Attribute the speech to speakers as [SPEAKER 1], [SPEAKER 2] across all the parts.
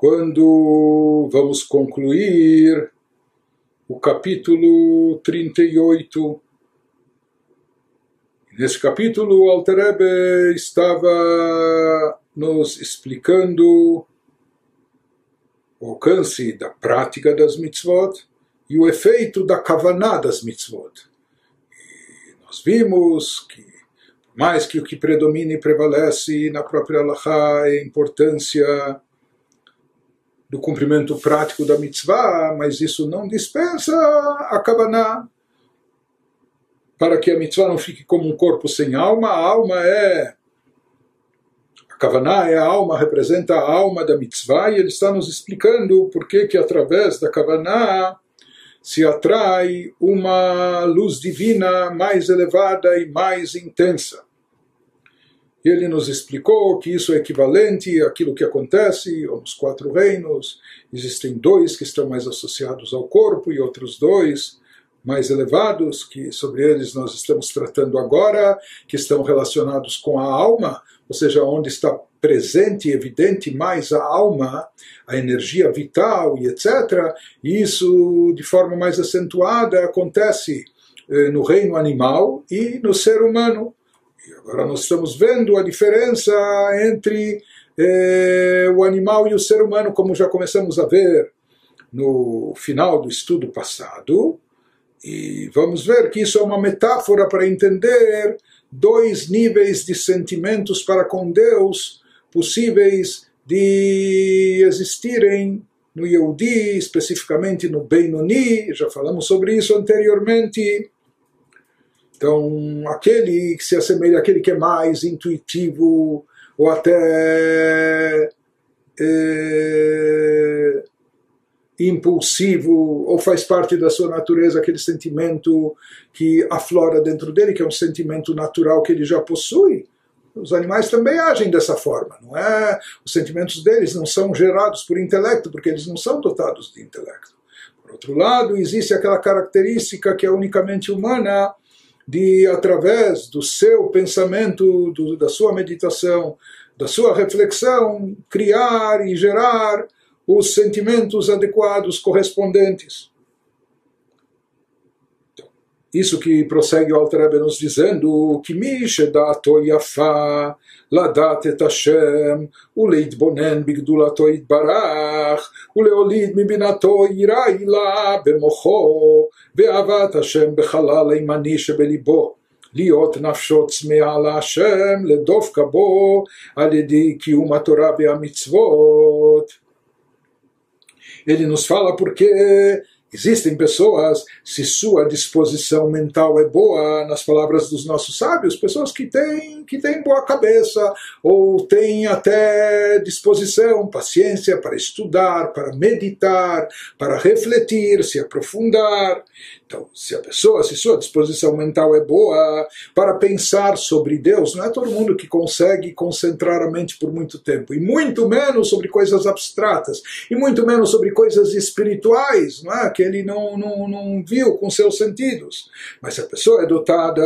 [SPEAKER 1] quando vamos concluir o capítulo 38. Nesse capítulo, o Alter estava nos explicando o alcance da prática das mitzvot e o efeito da kavaná das mitzvot. E nós vimos que, por mais que o que predomina e prevalece na própria Allahá é a importância do cumprimento prático da mitzvah, mas isso não dispensa a Kavaná. Para que a mitzvah não fique como um corpo sem alma, a alma é. A Kavaná é a alma, representa a alma da mitzvah, e ele está nos explicando por que, que através da Kavaná se atrai uma luz divina mais elevada e mais intensa. E ele nos explicou que isso é equivalente àquilo que acontece nos quatro reinos. Existem dois que estão mais associados ao corpo e outros dois mais elevados, que sobre eles nós estamos tratando agora, que estão relacionados com a alma, ou seja, onde está presente e evidente mais a alma, a energia vital e etc. E isso, de forma mais acentuada, acontece eh, no reino animal e no ser humano. Agora nós estamos vendo a diferença entre eh, o animal e o ser humano, como já começamos a ver no final do estudo passado. E vamos ver que isso é uma metáfora para entender dois níveis de sentimentos para com Deus possíveis de existirem no Yehudi, especificamente no Benoni, já falamos sobre isso anteriormente. Então, aquele que se assemelha àquele que é mais intuitivo ou até é, impulsivo, ou faz parte da sua natureza aquele sentimento que aflora dentro dele, que é um sentimento natural que ele já possui. Os animais também agem dessa forma, não é? Os sentimentos deles não são gerados por intelecto, porque eles não são dotados de intelecto. Por outro lado, existe aquela característica que é unicamente humana, de, através do seu pensamento, do, da sua meditação, da sua reflexão, criar e gerar os sentimentos adequados correspondentes. Então, isso que prossegue o Alter Rebbe nos dizendo que Mishedato Yafa לדעת את השם ולהתבונן בגדולתו יתברך ולהוליד מבינתו יראה הילה במוחו ואהבת השם בחלל הימני שבליבו להיות נפשו צמאה להשם לדווקא בו על ידי קיום התורה והמצוות. Ele nos fala porque Existem pessoas, se sua disposição mental é boa, nas palavras dos nossos sábios, pessoas que têm, que têm boa cabeça, ou têm até disposição, paciência para estudar, para meditar, para refletir, se aprofundar. Então, se a pessoa, se sua disposição mental é boa para pensar sobre Deus, não é todo mundo que consegue concentrar a mente por muito tempo, e muito menos sobre coisas abstratas, e muito menos sobre coisas espirituais, não é? que ele não, não, não viu com seus sentidos. Mas se a pessoa é dotada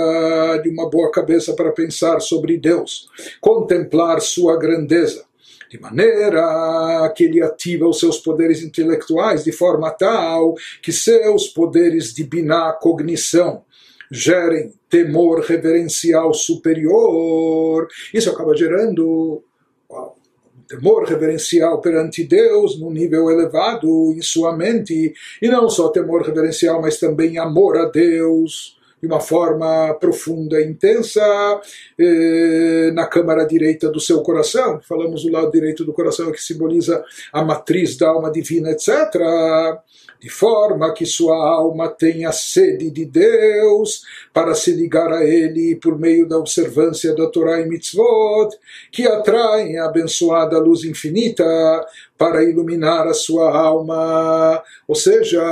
[SPEAKER 1] de uma boa cabeça para pensar sobre Deus, contemplar sua grandeza, de maneira que ele ativa os seus poderes intelectuais de forma tal que seus poderes de biná, cognição, gerem temor reverencial superior. Isso acaba gerando temor reverencial perante Deus num nível elevado em sua mente, e não só temor reverencial, mas também amor a Deus de uma forma profunda e intensa eh, na câmara direita do seu coração. Falamos do lado direito do coração que simboliza a matriz da alma divina, etc. De forma que sua alma tenha sede de Deus para se ligar a Ele por meio da observância da Torá e Mitzvot, que atraem a abençoada luz infinita para iluminar a sua alma. Ou seja,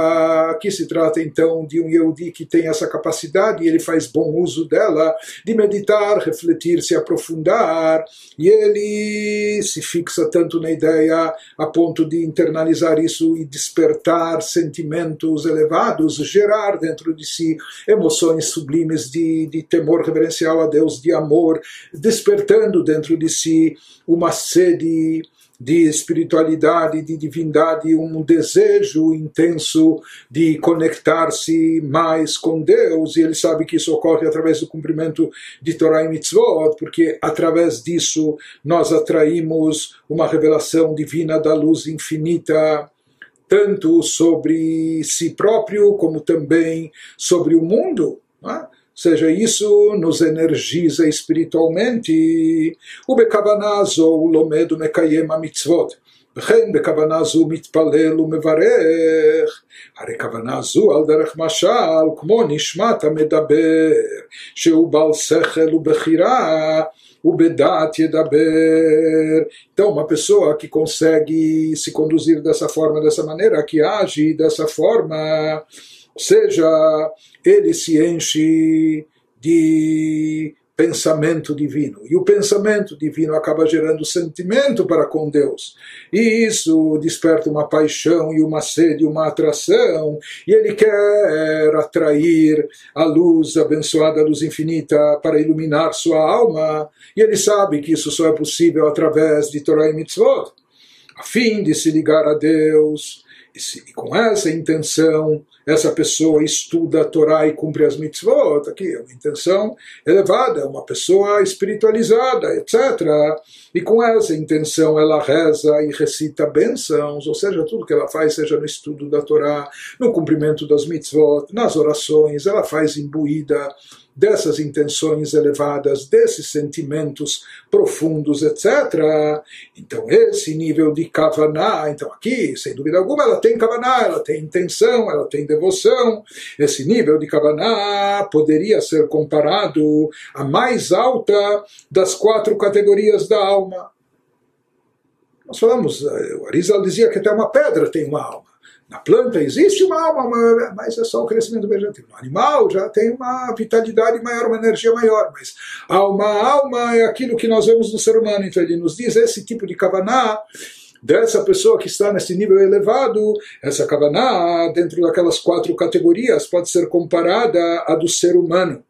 [SPEAKER 1] aqui se trata então de um Yehudi que tem essa capacidade e ele faz bom uso dela de meditar, refletir, se aprofundar e ele se fixa tanto na ideia a ponto de internalizar isso e despertar sentimentos elevados, gerar dentro de si emoções sublimes de, de temor reverencial a Deus, de amor, despertando dentro de si uma sede de espiritualidade, de divindade, um desejo intenso de conectar-se mais com Deus, e ele sabe que isso ocorre através do cumprimento de Torah e Mitzvot, porque através disso nós atraímos uma revelação divina da luz infinita tanto sobre si próprio como também sobre o mundo. Não seja, isso nos energiza espiritualmente. O בכוונה זו הוא לומד ומקיים המצוות. וכן בכוונה זו מתפלל ומברך. הרי כוונה זו על דרך משל, כמו נשמת המדבר, שהוא בעל שכל ובחירה, ובדעת ידבר. Então, uma pessoa que consegue se conduzir dessa forma, dessa maneira, que age dessa forma, ou seja, ele se enche de pensamento divino. E o pensamento divino acaba gerando sentimento para com Deus. E isso desperta uma paixão e uma sede, uma atração. E ele quer atrair a luz abençoada, a luz infinita, para iluminar sua alma. E ele sabe que isso só é possível através de Torah e Mitzvot, a fim de se ligar a Deus. E com essa intenção, essa pessoa estuda a Torá e cumpre as mitzvot, aqui é uma intenção elevada, uma pessoa espiritualizada, etc. E com essa intenção ela reza e recita bênçãos, ou seja, tudo que ela faz, seja no estudo da Torá, no cumprimento das mitzvot, nas orações, ela faz imbuída dessas intenções elevadas, desses sentimentos profundos, etc. Então, esse nível de Kavaná, então aqui, sem dúvida alguma, ela tem Kavaná, ela tem intenção, ela tem devoção. Esse nível de Kavaná poderia ser comparado à mais alta das quatro categorias da alma. Nós falamos, eh, o Arizal dizia que até uma pedra tem uma alma. Na planta existe uma alma, mas é só o crescimento vegetativo. No animal já tem uma vitalidade maior, uma energia maior. Mas alma, alma é aquilo que nós vemos no ser humano. Então ele nos diz esse tipo de kavaná dessa pessoa que está nesse nível elevado, essa kavaná, dentro daquelas quatro categorias, pode ser comparada à do ser humano.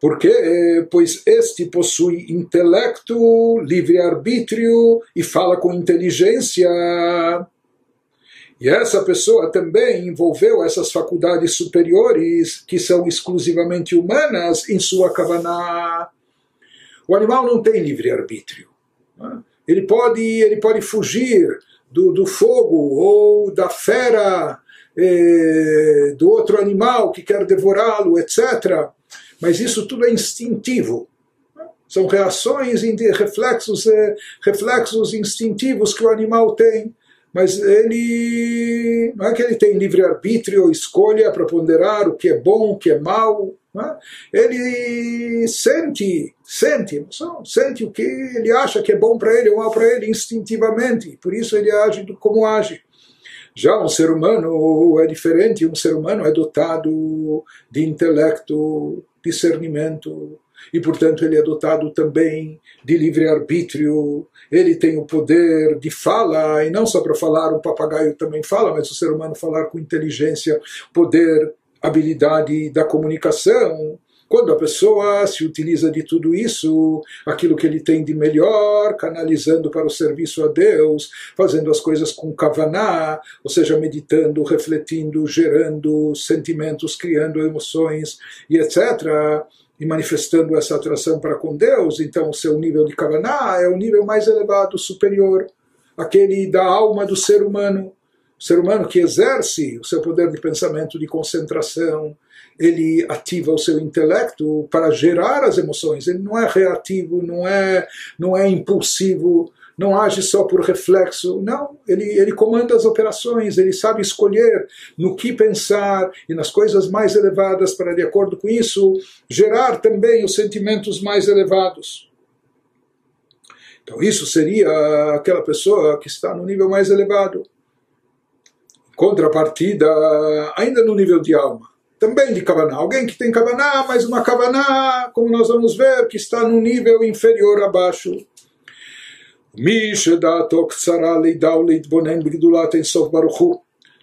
[SPEAKER 1] Porque, pois este possui intelecto, livre-arbítrio e fala com inteligência. E essa pessoa também envolveu essas faculdades superiores, que são exclusivamente humanas, em sua kavaná. O animal não tem livre-arbítrio. Né? Ele pode, ele pode fugir do, do fogo ou da fera eh, do outro animal que quer devorá-lo, etc. Mas isso tudo é instintivo. São reações, reflexos, eh, reflexos instintivos que o animal tem mas ele não é que ele tem livre arbítrio, escolha para ponderar o que é bom, o que é mal. É? Ele sente, sente emoção, sente o que ele acha que é bom para ele ou mal para ele instintivamente. Por isso ele age como age. Já um ser humano é diferente, um ser humano é dotado de intelecto, discernimento, e portanto ele é dotado também de livre-arbítrio, ele tem o poder de fala, e não só para falar, um papagaio também fala, mas o ser humano falar com inteligência, poder, habilidade da comunicação. Quando a pessoa se utiliza de tudo isso, aquilo que ele tem de melhor, canalizando para o serviço a Deus, fazendo as coisas com kavaná, ou seja, meditando, refletindo, gerando sentimentos, criando emoções e etc e manifestando essa atração para com Deus, então o seu nível de Kavaná é o nível mais elevado, superior, aquele da alma do ser humano. O ser humano que exerce o seu poder de pensamento, de concentração, ele ativa o seu intelecto para gerar as emoções. Ele não é reativo, não é, não é impulsivo, não age só por reflexo, não, ele, ele comanda as operações, ele sabe escolher no que pensar e nas coisas mais elevadas para, de acordo com isso, gerar também os sentimentos mais elevados. Então, isso seria aquela pessoa que está no nível mais elevado Contrapartida, ainda no nível de alma, também de Kavaná. Alguém que tem Kavaná, mas uma Kavaná, como nós vamos ver, que está no nível inferior abaixo. מי שדעתו קצרה לידע ולהתבונן בגדולת אינסוף ברוך הוא,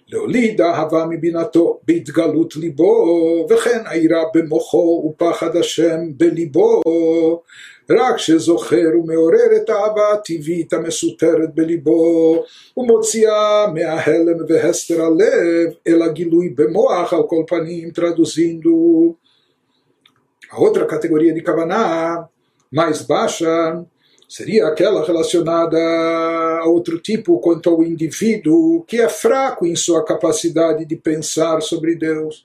[SPEAKER 1] להוליד אהבה מבינתו בהתגלות ליבו, וכן היראה במוחו ופחד השם בליבו. רק שזוכר ומעורר את האהבה הטבעית המסותרת בליבו, ומוציאה מההלם והסתר הלב אל הגילוי במוח, על כל פנים, traduzindo. A outra categoria de Kavaná, mais baixa, seria aquela relacionada a outro tipo quanto ao indivíduo que é fraco em sua capacidade de pensar sobre Deus.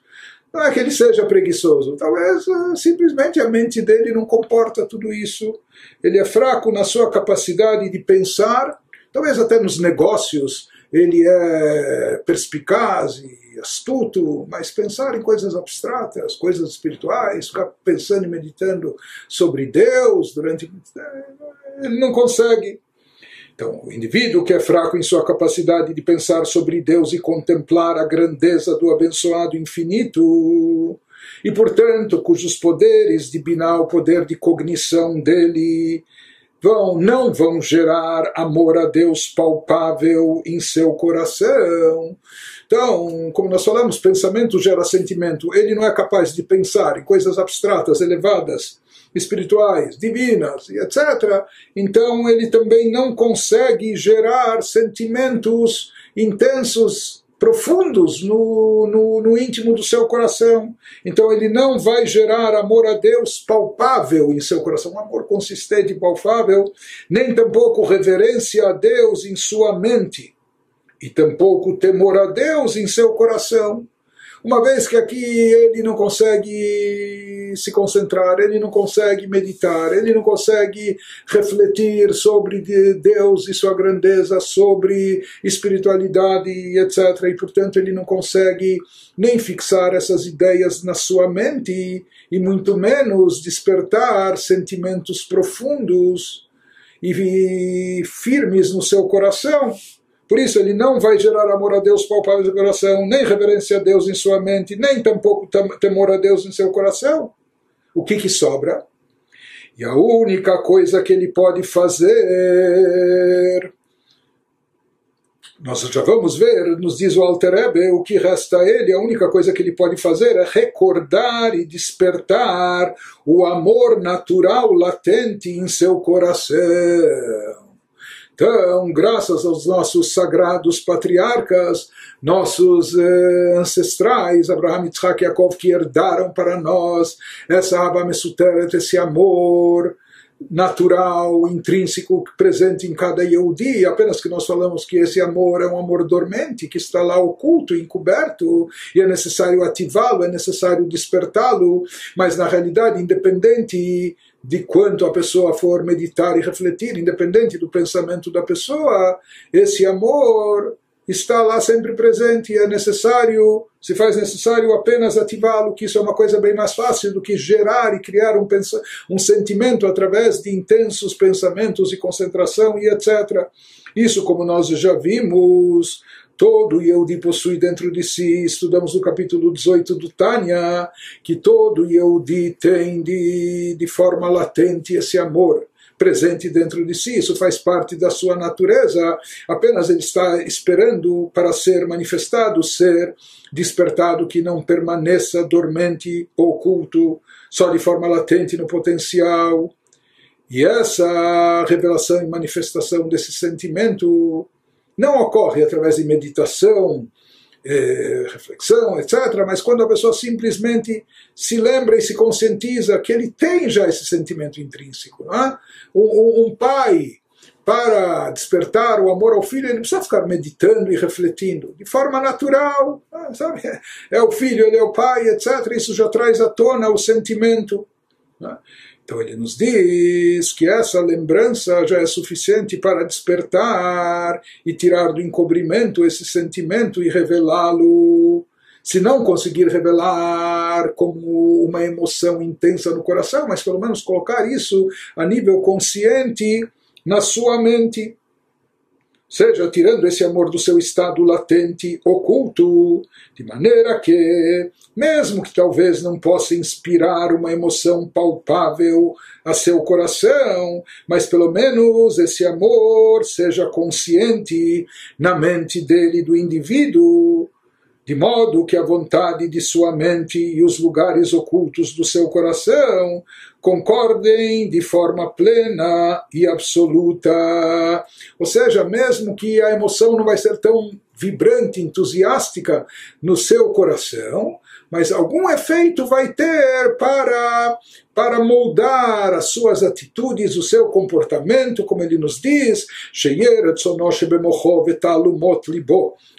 [SPEAKER 1] Não é que ele seja preguiçoso, talvez uh, simplesmente a mente dele não comporta tudo isso. Ele é fraco na sua capacidade de pensar, talvez até nos negócios ele é perspicaz e astuto, mas pensar em coisas abstratas, coisas espirituais, ficar pensando e meditando sobre Deus durante. ele não consegue. Então, o indivíduo que é fraco em sua capacidade de pensar sobre Deus e contemplar a grandeza do abençoado infinito, e, portanto, cujos poderes de Binah, o poder de cognição dele, vão, não vão gerar amor a Deus palpável em seu coração. Então, como nós falamos, pensamento gera sentimento. Ele não é capaz de pensar em coisas abstratas, elevadas, espirituais, divinas, etc., então ele também não consegue gerar sentimentos intensos, profundos no, no, no, íntimo do seu coração. Então ele não vai gerar amor a Deus palpável em seu coração, um amor consistente e palpável, nem tampouco reverência a Deus em sua mente, e tampouco temor a Deus em seu coração. Uma vez que aqui ele não consegue se concentrar, ele não consegue meditar, ele não consegue refletir sobre Deus e sua grandeza, sobre espiritualidade, etc. E portanto ele não consegue nem fixar essas ideias na sua mente e muito menos despertar sentimentos profundos e firmes no seu coração. Por isso, ele não vai gerar amor a Deus palpável no coração, nem reverência a Deus em sua mente, nem tampouco temor a Deus em seu coração. O que, que sobra? E a única coisa que ele pode fazer. Nós já vamos ver, nos diz o Alter Ebe, o que resta a ele, a única coisa que ele pode fazer é recordar e despertar o amor natural latente em seu coração. Então, graças aos nossos sagrados patriarcas, nossos eh, ancestrais, Abraham, Yitzhak e Yaakov, que herdaram para nós essa Abba Mesuteret, esse amor natural, intrínseco, presente em cada Yehudi, apenas que nós falamos que esse amor é um amor dormente, que está lá oculto, encoberto, e é necessário ativá-lo, é necessário despertá-lo, mas na realidade, independente de quanto a pessoa for meditar e refletir, independente do pensamento da pessoa, esse amor está lá sempre presente e é necessário, se faz necessário apenas ativá-lo, que isso é uma coisa bem mais fácil do que gerar e criar um, um sentimento através de intensos pensamentos e concentração e etc. Isso, como nós já vimos, todo Yehudi possui dentro de si, estudamos no capítulo 18 do Tânia, que todo Yehudi tem de, de forma latente esse amor presente dentro de si, isso faz parte da sua natureza, apenas ele está esperando para ser manifestado, ser despertado, que não permaneça dormente, oculto, só de forma latente no potencial. E essa revelação e manifestação desse sentimento não ocorre através de meditação, eh, reflexão, etc., mas quando a pessoa simplesmente se lembra e se conscientiza que ele tem já esse sentimento intrínseco. Não é? um, um pai, para despertar o amor ao filho, ele precisa ficar meditando e refletindo. De forma natural, ah, sabe? É o filho, ele é o pai, etc. Isso já traz à tona o sentimento. Então ele nos diz que essa lembrança já é suficiente para despertar e tirar do encobrimento esse sentimento e revelá-lo. Se não conseguir revelar como uma emoção intensa no coração, mas pelo menos colocar isso a nível consciente na sua mente. Seja tirando esse amor do seu estado latente, oculto, de maneira que, mesmo que talvez não possa inspirar uma emoção palpável a seu coração, mas pelo menos esse amor seja consciente na mente dele, do indivíduo, de modo que a vontade de sua mente e os lugares ocultos do seu coração concordem de forma plena e absoluta. Ou seja, mesmo que a emoção não vai ser tão vibrante, entusiástica no seu coração, mas algum efeito vai ter para, para moldar as suas atitudes, o seu comportamento, como ele nos diz,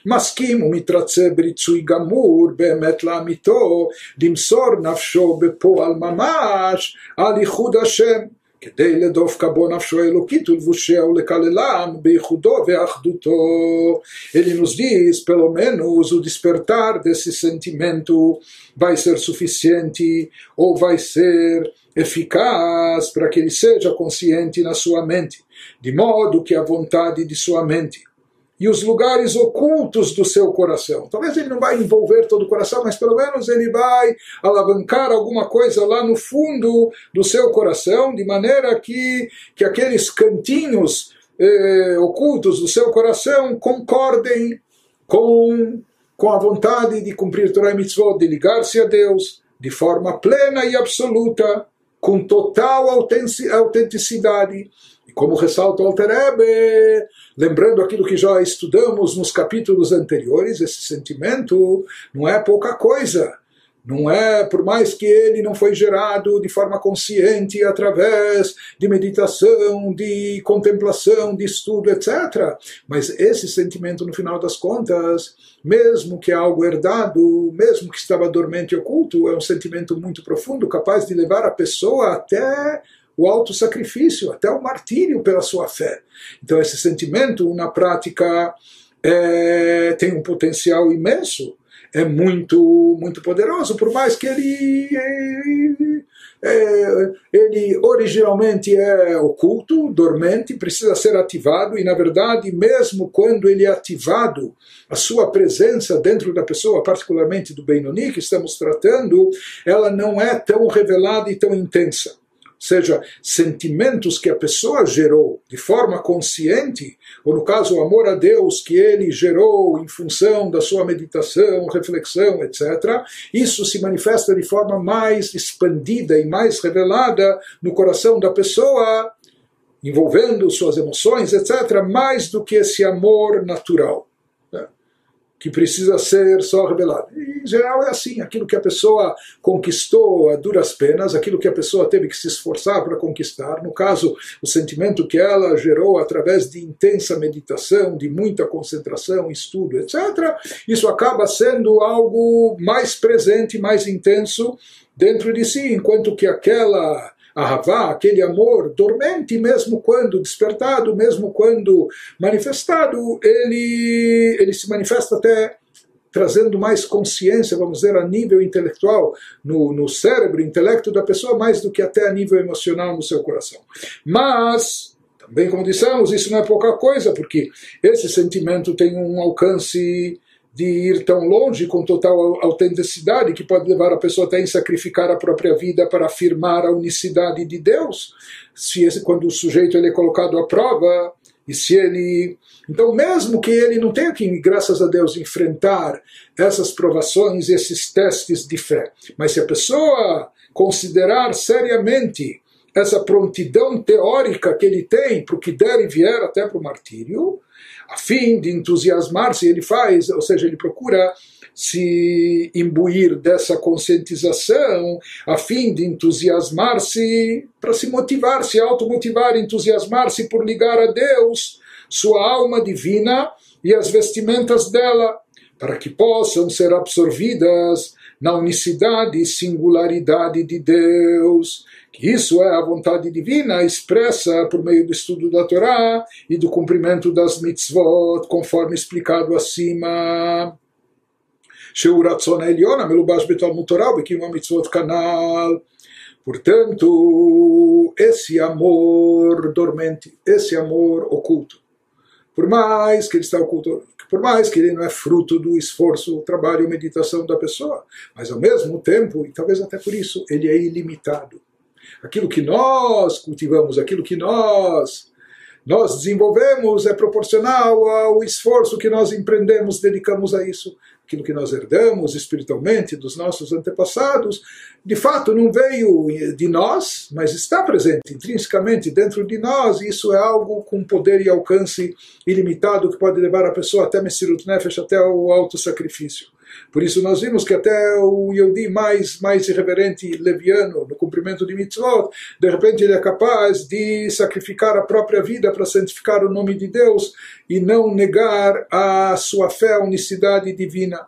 [SPEAKER 1] מסכים ומתרצה בריצוי גמור באמת לאמיתו, למסור נפשו בפועל ממש על ייחוד השם. כדי לדופקה בו נפשו האלוקית ולבושיה ולקללם בייחודו ואחדותו. Ele nos diz, pelo menos, o despertar desse sentimento vai ser suficiente ou vai ser eficaz para que ele seja consciente na sua mente, de modo que a vontade de sua mente e os lugares ocultos do seu coração. Talvez ele não vai envolver todo o coração, mas pelo menos ele vai alavancar alguma coisa lá no fundo do seu coração, de maneira que, que aqueles cantinhos eh, ocultos do seu coração concordem com, com a vontade de cumprir Torah e Mitzvot, de ligar-se a Deus de forma plena e absoluta, com total autenticidade como ressalta o Alter lembrando aquilo que já estudamos nos capítulos anteriores, esse sentimento não é pouca coisa. Não é, por mais que ele não foi gerado de forma consciente através de meditação, de contemplação, de estudo, etc. Mas esse sentimento, no final das contas, mesmo que é algo herdado, mesmo que estava dormente e oculto, é um sentimento muito profundo, capaz de levar a pessoa até o autossacrifício, até o martírio pela sua fé. Então, esse sentimento, na prática, é, tem um potencial imenso, é muito, muito poderoso, por mais que ele, é, ele originalmente é oculto, dormente, precisa ser ativado, e na verdade, mesmo quando ele é ativado, a sua presença dentro da pessoa, particularmente do Benoni que estamos tratando, ela não é tão revelada e tão intensa seja, sentimentos que a pessoa gerou de forma consciente, ou no caso o amor a Deus que ele gerou em função da sua meditação, reflexão, etc., isso se manifesta de forma mais expandida e mais revelada no coração da pessoa, envolvendo suas emoções, etc., mais do que esse amor natural que precisa ser só revelado. Em geral é assim, aquilo que a pessoa conquistou a duras penas, aquilo que a pessoa teve que se esforçar para conquistar, no caso, o sentimento que ela gerou através de intensa meditação, de muita concentração, estudo, etc., isso acaba sendo algo mais presente, mais intenso dentro de si, enquanto que aquela Ahavá, aquele amor dormente, mesmo quando despertado, mesmo quando manifestado, ele, ele se manifesta até trazendo mais consciência, vamos dizer, a nível intelectual, no, no cérebro, intelecto da pessoa, mais do que até a nível emocional no seu coração. Mas, também como dissemos, isso não é pouca coisa, porque esse sentimento tem um alcance de ir tão longe com total autenticidade que pode levar a pessoa até a sacrificar a própria vida para afirmar a unicidade de Deus. Se esse, quando o sujeito ele é colocado à prova e se ele então mesmo que ele não tenha que graças a Deus enfrentar essas provações esses testes de fé mas se a pessoa considerar seriamente essa prontidão teórica que ele tem para o que der e vier até para o martírio a fim de entusiasmar-se, ele faz, ou seja, ele procura se imbuir dessa conscientização, a fim de entusiasmar-se, para se motivar, se automotivar, entusiasmar-se por ligar a Deus sua alma divina e as vestimentas dela, para que possam ser absorvidas na unicidade e singularidade de Deus isso é a vontade divina expressa por meio do estudo da Torá e do cumprimento das mitzvot, conforme explicado acima. שהוא רצון העליון המלובש בתלמוד תורה ובקיום המצוות כנ"ל. Portanto, esse amor dormente, esse amor oculto, por mais que ele está oculto, por mais que ele não é fruto do esforço, trabalho ou meditação da pessoa, mas ao mesmo tempo, e talvez até por isso, ele é ilimitado. Aquilo que nós cultivamos, aquilo que nós nós desenvolvemos é proporcional ao esforço que nós empreendemos, dedicamos a isso aquilo que nós herdamos espiritualmente dos nossos antepassados, de fato não veio de nós, mas está presente intrinsecamente dentro de nós, e isso é algo com poder e alcance ilimitado que pode levar a pessoa até Messirut Nefesh, até o auto-sacrifício. Por isso nós vimos que até o Yodi mais, mais irreverente leviano no cumprimento de mitzvot, de repente ele é capaz de sacrificar a própria vida para santificar o nome de Deus e não negar a sua fé, a unicidade divina.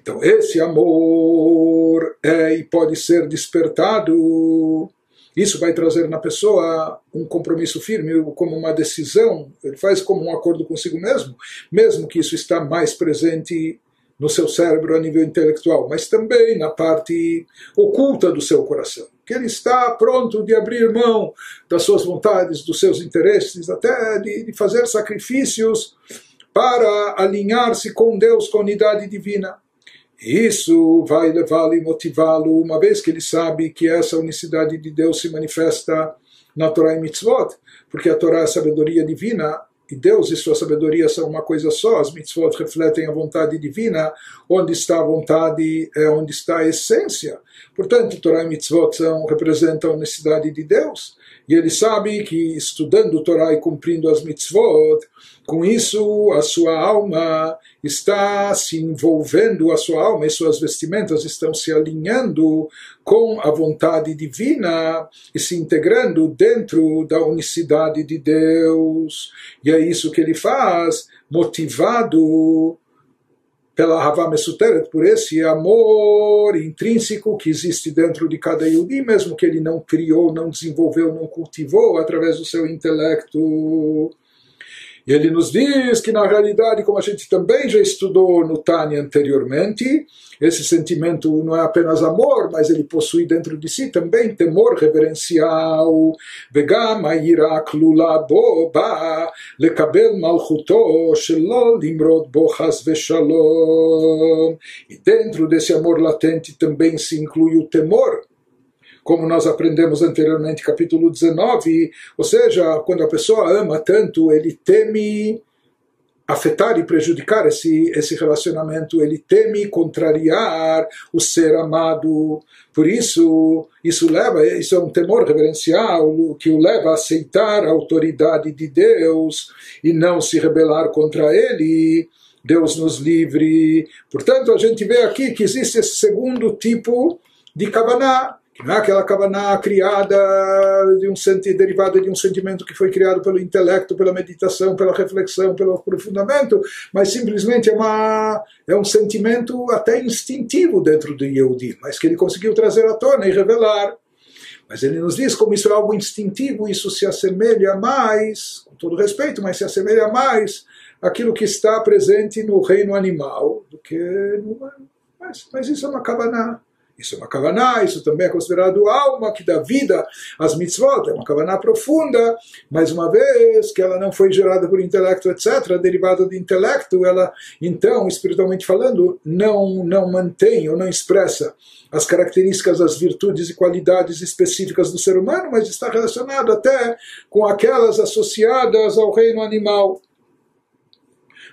[SPEAKER 1] Então esse amor é e pode ser despertado isso vai trazer na pessoa um compromisso firme, como uma decisão, ele faz como um acordo consigo mesmo, mesmo que isso está mais presente no seu cérebro a nível intelectual, mas também na parte oculta do seu coração. Que ele está pronto de abrir mão das suas vontades, dos seus interesses, até de, de fazer sacrifícios para alinhar-se com Deus, com a unidade divina. Isso vai levá-lo e motivá-lo, uma vez que ele sabe que essa unicidade de Deus se manifesta na Torá e Mitzvot, porque a Torá é a sabedoria divina, e Deus e sua sabedoria são uma coisa só, as mitzvot refletem a vontade divina, onde está a vontade é onde está a essência. Portanto, Torá e mitzvot são, representam a necessidade de Deus. E ele sabe que estudando Torá e cumprindo as mitzvot, com isso a sua alma está se envolvendo, a sua alma e suas vestimentas estão se alinhando com a vontade divina e se integrando dentro da unicidade de Deus. E é isso que ele faz, motivado pela Havá Mesuteret, por esse amor intrínseco que existe dentro de cada Yudi, mesmo que ele não criou, não desenvolveu, não cultivou através do seu intelecto. E ele nos diz que, na realidade, como a gente também já estudou no Tani anteriormente, esse sentimento não é apenas amor, mas ele possui dentro de si também temor reverencial. Vegama irak lula boba lekabel malchuto shelo limrod bochas veshalom. E dentro desse amor latente também se inclui o temor como nós aprendemos anteriormente, capítulo 19, ou seja, quando a pessoa ama tanto, ele teme afetar e prejudicar esse, esse relacionamento, ele teme contrariar o ser amado. Por isso, isso leva, isso é um temor reverencial que o leva a aceitar a autoridade de Deus e não se rebelar contra ele. Deus nos livre. Portanto, a gente vê aqui que existe esse segundo tipo de Kavaná, não é aquela kavaná criada de um sentido derivada de um sentimento que foi criado pelo intelecto, pela meditação, pela reflexão, pelo aprofundamento, mas simplesmente é, uma, é um sentimento até instintivo dentro do Yehudi, mas que ele conseguiu trazer à tona e revelar. Mas ele nos diz como isso é algo instintivo, isso se assemelha mais, com todo respeito, mas se assemelha mais àquilo que está presente no reino animal do que no humano. Mas, mas isso é uma kavaná. Isso é uma kavaná, isso também é considerado alma que dá vida às mitzvot, é uma kavaná profunda, mas uma vez que ela não foi gerada por intelecto, etc., derivada de intelecto, ela, então, espiritualmente falando, não, não mantém ou não expressa as características, as virtudes e qualidades específicas do ser humano, mas está relacionado até com aquelas associadas ao reino animal.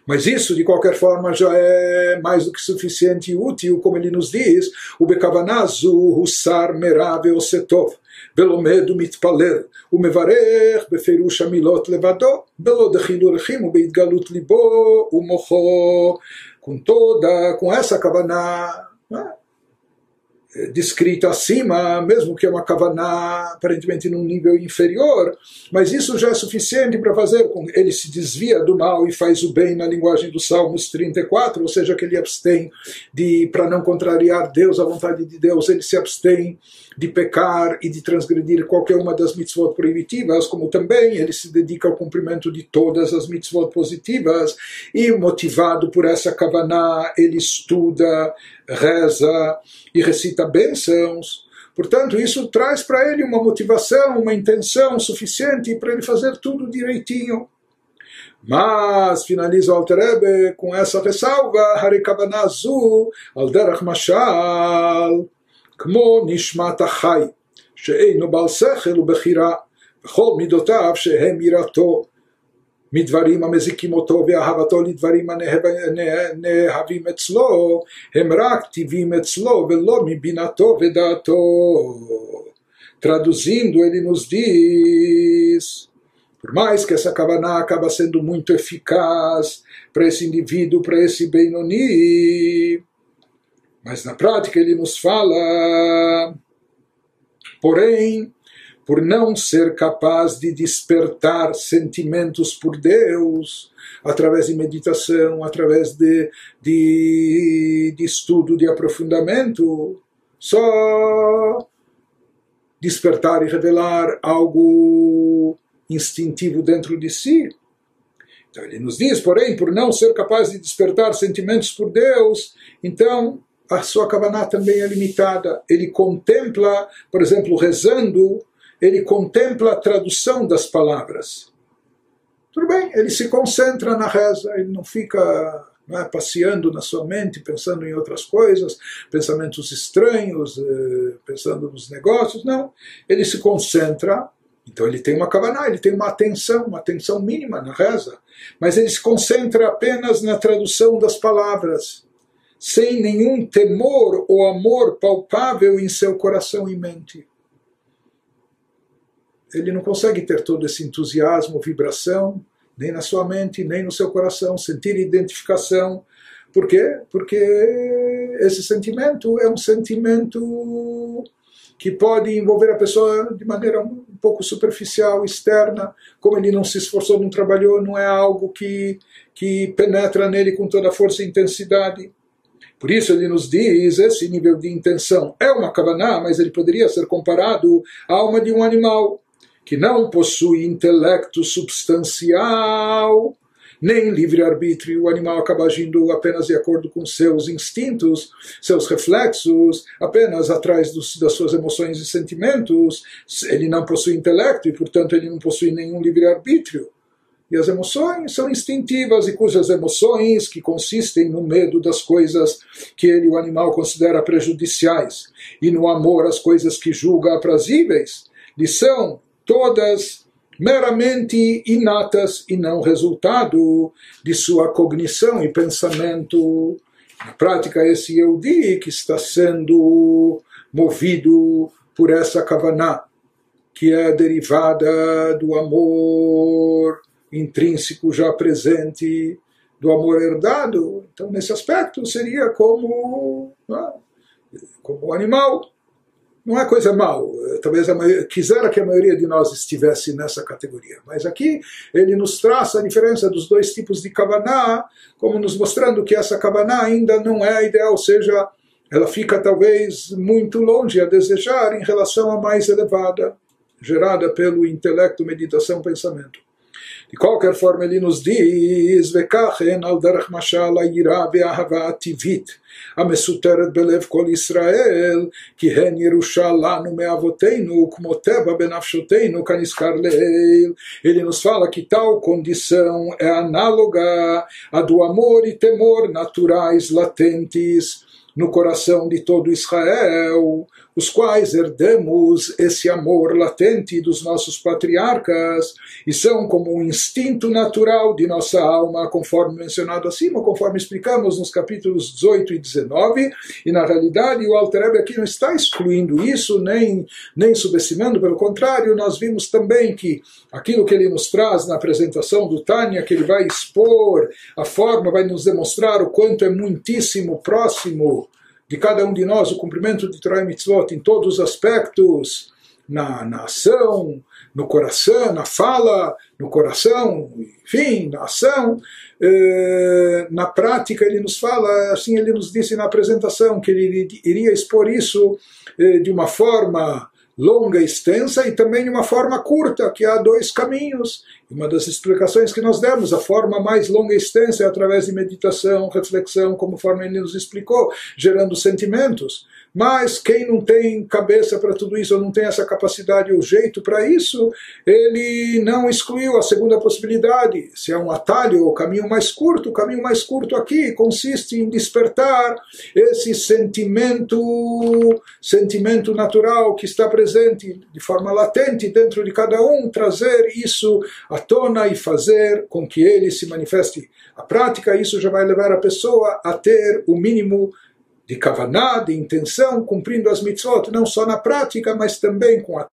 [SPEAKER 1] Mas isso, de qualquer forma, já é mais do que suficiente e útil, como ele nos diz, o Bekavanazu Hussar Merave Osetov, Velomedo Mitpalel, o Mevarech Beferush Amilot Levado, Belo Dechilurchim, o Beitgalut Libo, o Mocho, com toda, com essa Kavaná, né? Descrita acima, mesmo que é uma kavaná aparentemente num nível inferior, mas isso já é suficiente para fazer com que ele se desvia do mal e faz o bem na linguagem dos Salmos 34, ou seja, que ele abstém de para não contrariar Deus, a vontade de Deus, ele se abstém de pecar e de transgredir qualquer uma das mitzvot proibitivas, como também ele se dedica ao cumprimento de todas as mitzvot positivas e motivado por essa kavaná, ele estuda, reza e recita bênçãos. Portanto, isso traz para ele uma motivação, uma intenção suficiente para ele fazer tudo direitinho. Mas, finaliza o Alterebe com essa ressalva, Harikabanazu, Alderach Mashal, Kmo Nishmat Achai, שאינו בעל שכל ובחירה, וכל מידותיו שהם יראתו מדברים המזיקים אותו ואהבתו לדברים הנאהבים אצלו, הם רק טבעים אצלו ולא מבינתו ודעתו. Traduzindo, ele nos diz Por mais que essa Kavaná acaba sendo muito eficaz para esse indivíduo, para esse Benoni, mas na prática ele nos fala, porém, por não ser capaz de despertar sentimentos por Deus, através de meditação, através de, de, de estudo, de aprofundamento, só despertar e revelar algo instintivo dentro de si. Então ele nos diz, porém, por não ser capaz de despertar sentimentos por Deus, então a sua kavaná também é limitada. Ele contempla, por exemplo, rezando, ele contempla a tradução das palavras. Tudo bem, ele se concentra na reza, ele não fica é, passeando na sua mente, pensando em outras coisas, pensamentos estranhos, eh, pensando nos negócios, não. Ele se concentra então ele tem uma kavaná, ele tem uma atenção, uma atenção mínima na reza, mas ele se concentra apenas na tradução das palavras, sem nenhum temor ou amor palpável em seu coração e mente. Ele não consegue ter todo esse entusiasmo, vibração, nem na sua mente, nem no seu coração, sentir identificação. Por quê? Porque esse sentimento é um sentimento que pode envolver a pessoa de maneira um pouco superficial, externa, como ele não se esforçou, não trabalhou, não é algo que, que penetra nele com toda a força e intensidade. Por isso ele nos diz, esse nível de intenção é uma kavaná, mas ele poderia ser comparado à alma de um animal que não possui intelecto substancial, nem livre-arbítrio, o animal acaba agindo apenas de acordo com seus instintos, seus reflexos, apenas atrás dos, das suas emoções e sentimentos. Ele não possui intelecto e, portanto, ele não possui nenhum livre-arbítrio. E as emoções são instintivas, e cujas emoções, que consistem no medo das coisas que ele, o animal, considera prejudiciais, e no amor às coisas que julga aprazíveis, lhe são todas meramente inatas e não resultado de sua cognição e pensamento. Na prática, esse Yehudi que está sendo movido por essa Kavaná, que é derivada do amor intrínseco já presente, do amor herdado. Então, nesse aspecto, seria como, é? como um animal não é coisa mal. Talvez a maioria, quisera que a maioria de nós estivesse nessa categoria. Mas aqui ele nos traça a diferença dos dois tipos de kavaná, como nos mostrando que essa kavaná ainda não é ideal, ou seja, ela fica talvez muito longe a desejar em relação à mais elevada, gerada pelo intelecto, meditação, pensamento. De qualquer forma, ele nos diz, וככן על דרך משל היראה והאהבה הטבעית המסותרת בלב כל ישראל, כי הן ירושה לנו מאבותינו, כמו טבע בנפשותינו, כנזכר לעיל. Ele nos fala que tal condição é análoga à do amor e temor naturais latentes no coração de todo Israel, os quais herdamos esse amor latente dos nossos patriarcas e são como um instinto natural de nossa alma, conforme mencionado acima, conforme explicamos nos capítulos 18 e 19, e na realidade o Alter Rebbe aqui não está excluindo isso, nem, nem subestimando, pelo contrário, nós vimos também que aquilo que ele nos traz na apresentação do Tânia, que ele vai expor a forma, vai nos demonstrar o quanto é muitíssimo próximo de cada um de nós o cumprimento de Torah e Mitzvot em todos os aspectos, na, na ação, no coração, na fala, no coração, enfim, na ação. Eh, na prática, ele nos fala, assim ele nos disse na apresentação, que ele iria expor isso eh, de uma forma longa extensa e também de uma forma curta, que há dois caminhos. Uma das explicações que nós demos, a forma mais longa e extensa é através de meditação, reflexão, como forma ele nos explicou, gerando sentimentos. Mas quem não tem cabeça para tudo isso, ou não tem essa capacidade ou jeito para isso, ele não excluiu a segunda possibilidade. Se é um atalho, o caminho mais curto, o caminho mais curto aqui consiste em despertar esse sentimento, sentimento natural que está presente de forma latente dentro de cada um, trazer isso à tona e fazer com que ele se manifeste. A prática, isso já vai levar a pessoa a ter o mínimo de kavaná, de intenção, cumprindo as mitzvot, não só na prática, mas também com a